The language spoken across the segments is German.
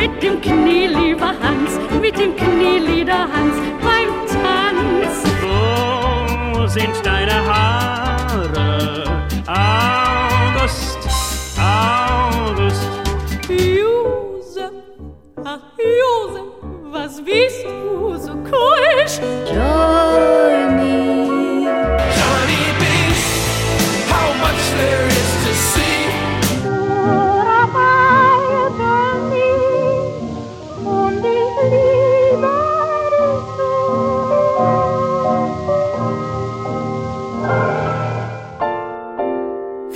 mit dem Knie, lieber Hans, mit dem Knie, lieber Hans, beim Tanz. Wo sind deine Haare? August, August. Josef, ach Josef, was bist du so keusch? Johnny,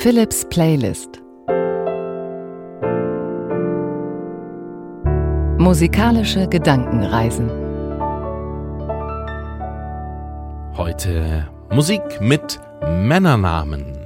Philips Playlist Musikalische Gedankenreisen Heute Musik mit Männernamen.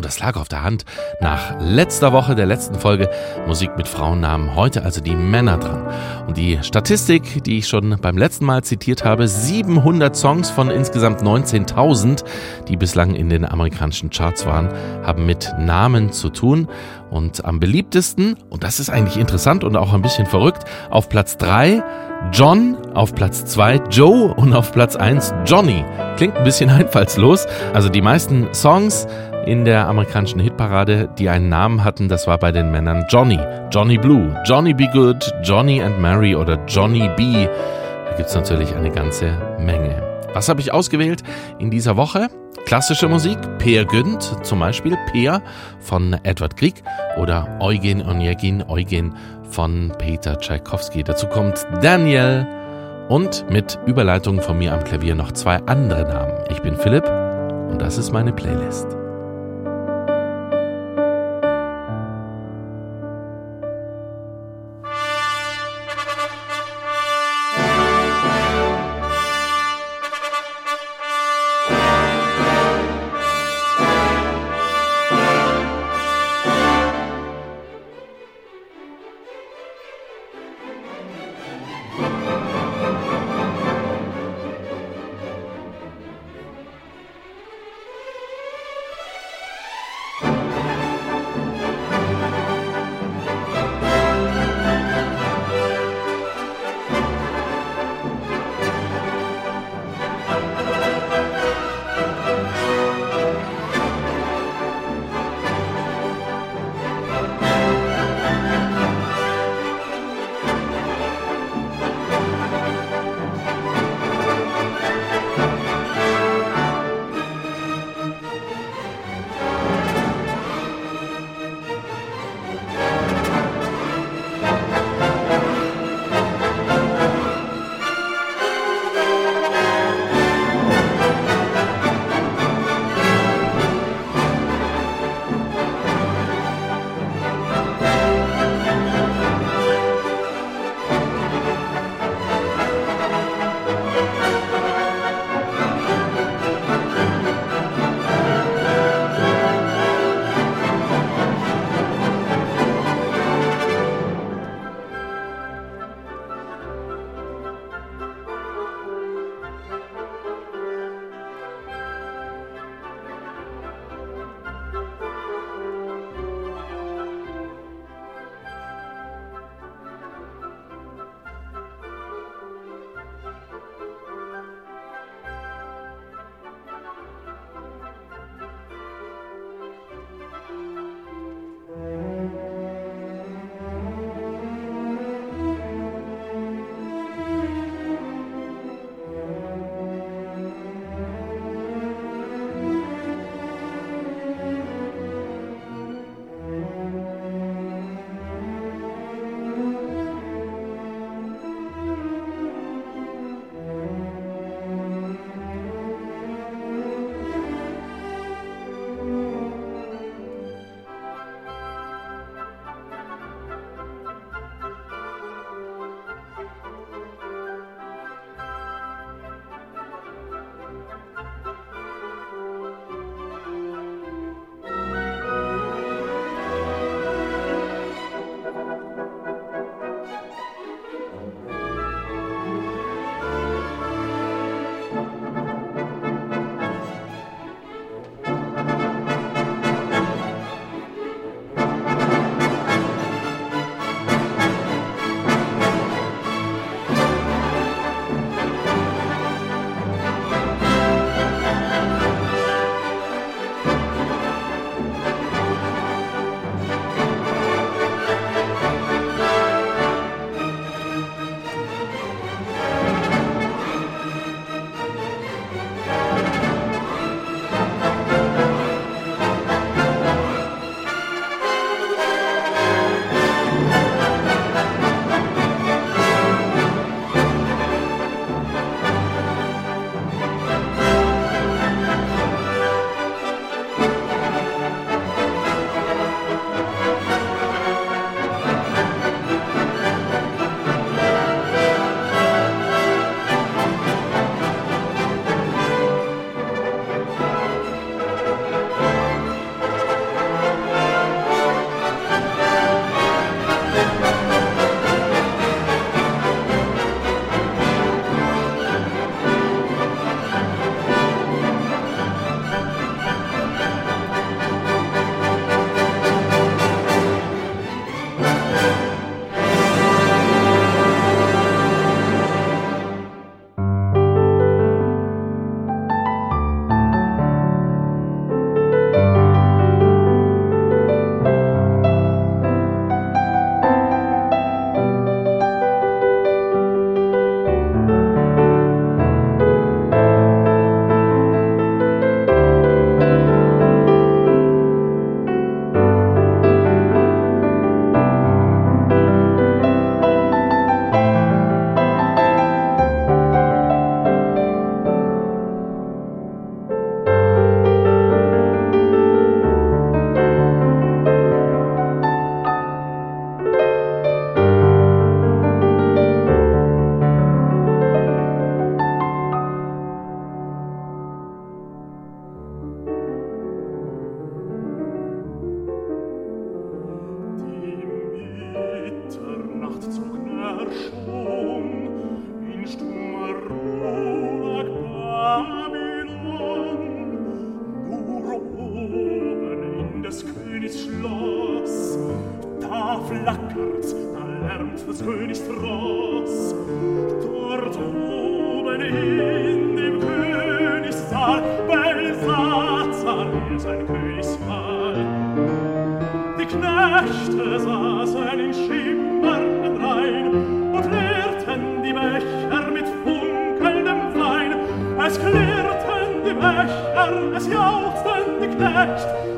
Und das lag auf der Hand. Nach letzter Woche, der letzten Folge, Musik mit Frauennamen. Heute also die Männer dran. Und die Statistik, die ich schon beim letzten Mal zitiert habe, 700 Songs von insgesamt 19.000, die bislang in den amerikanischen Charts waren, haben mit Namen zu tun. Und am beliebtesten, und das ist eigentlich interessant und auch ein bisschen verrückt, auf Platz 3 John, auf Platz 2 Joe und auf Platz 1 Johnny. Klingt ein bisschen einfallslos. Also die meisten Songs in der amerikanischen Hitparade, die einen Namen hatten, das war bei den Männern Johnny. Johnny Blue, Johnny Be Good, Johnny and Mary oder Johnny B. Da gibt's natürlich eine ganze Menge. Was habe ich ausgewählt in dieser Woche? Klassische Musik, Peer Günd, zum Beispiel Peer von Edward Grieg oder Eugen Onegin, Eugen von Peter Tschaikowski. Dazu kommt Daniel und mit Überleitung von mir am Klavier noch zwei andere Namen. Ich bin Philipp und das ist meine Playlist.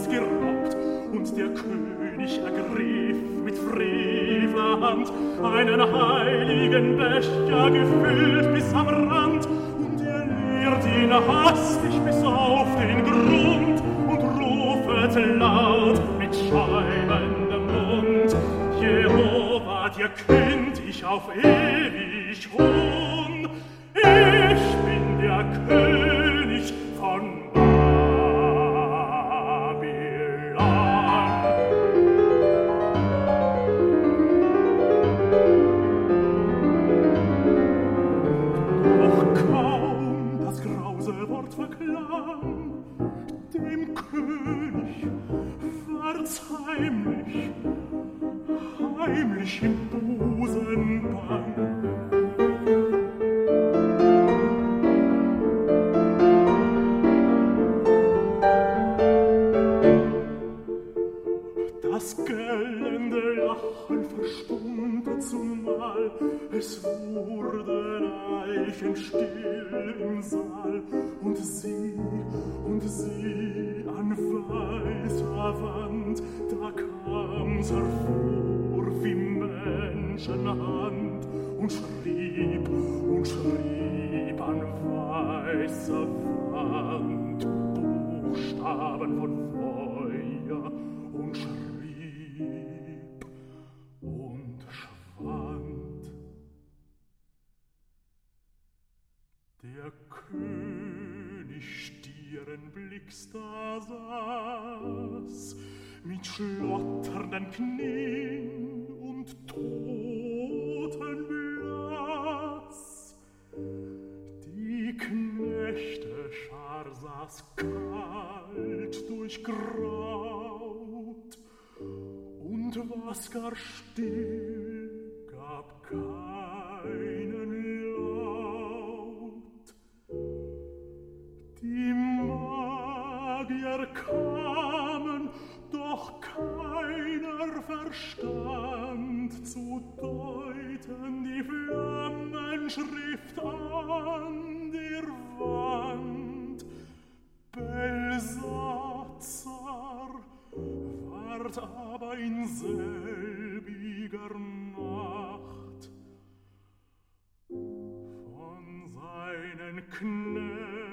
Schatz geraubt und der König ergriff mit frevler Hand einen heiligen Becher gefüllt bis am Rand und er leert ihn hastig bis auf den Grund und rufet laut mit schäumendem Mund Jehova, dir künd ich auf ewig Hund Amen. weißer Wand Buchstaben von Feuer und schrieb und schwand. Der König stieren Blicks da saß, mit schlotternden Knien und Tod das kalt durchgraut und was gar still meinen Knecht.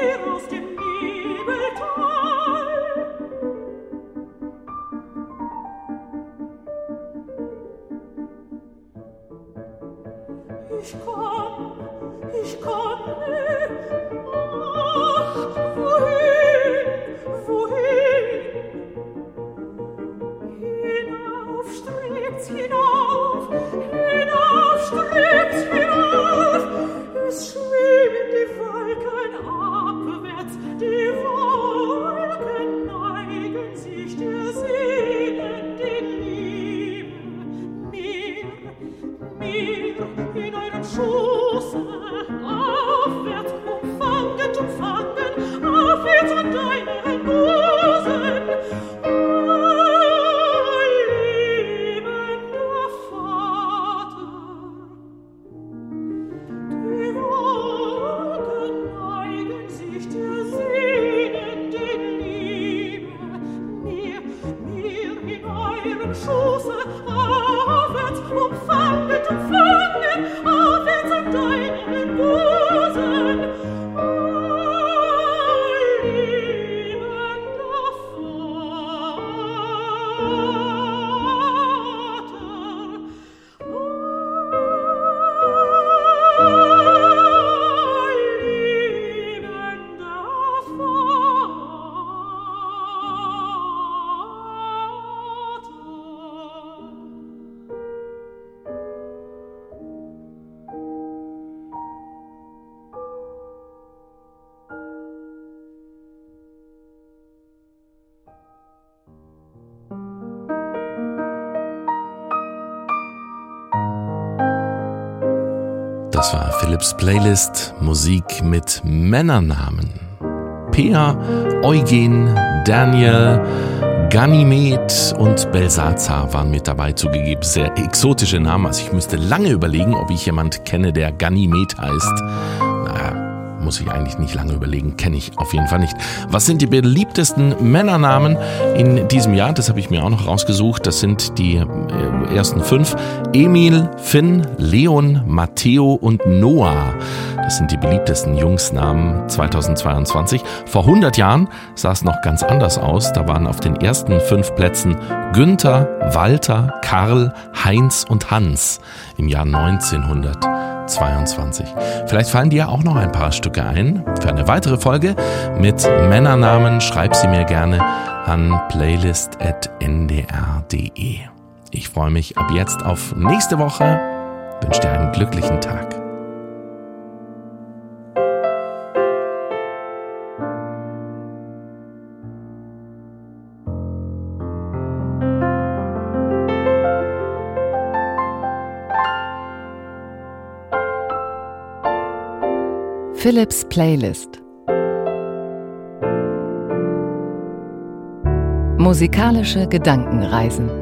virus Das war Philips Playlist Musik mit Männernamen. Pea, Eugen, Daniel, Ganymed und Belsazar waren mit dabei zugegeben. Sehr exotische Namen. Also ich müsste lange überlegen, ob ich jemand kenne, der Ganymed heißt muss ich eigentlich nicht lange überlegen, kenne ich auf jeden Fall nicht. Was sind die beliebtesten Männernamen in diesem Jahr? Das habe ich mir auch noch rausgesucht. Das sind die äh, ersten fünf. Emil, Finn, Leon, Matteo und Noah. Das sind die beliebtesten Jungsnamen 2022. Vor 100 Jahren sah es noch ganz anders aus. Da waren auf den ersten fünf Plätzen Günther, Walter, Karl, Heinz und Hans im Jahr 1900. 22. Vielleicht fallen dir auch noch ein paar Stücke ein. Für eine weitere Folge mit Männernamen schreib sie mir gerne an playlist.ndr.de. Ich freue mich ab jetzt auf nächste Woche. Wünsche dir einen glücklichen Tag. Philips Playlist Musikalische Gedankenreisen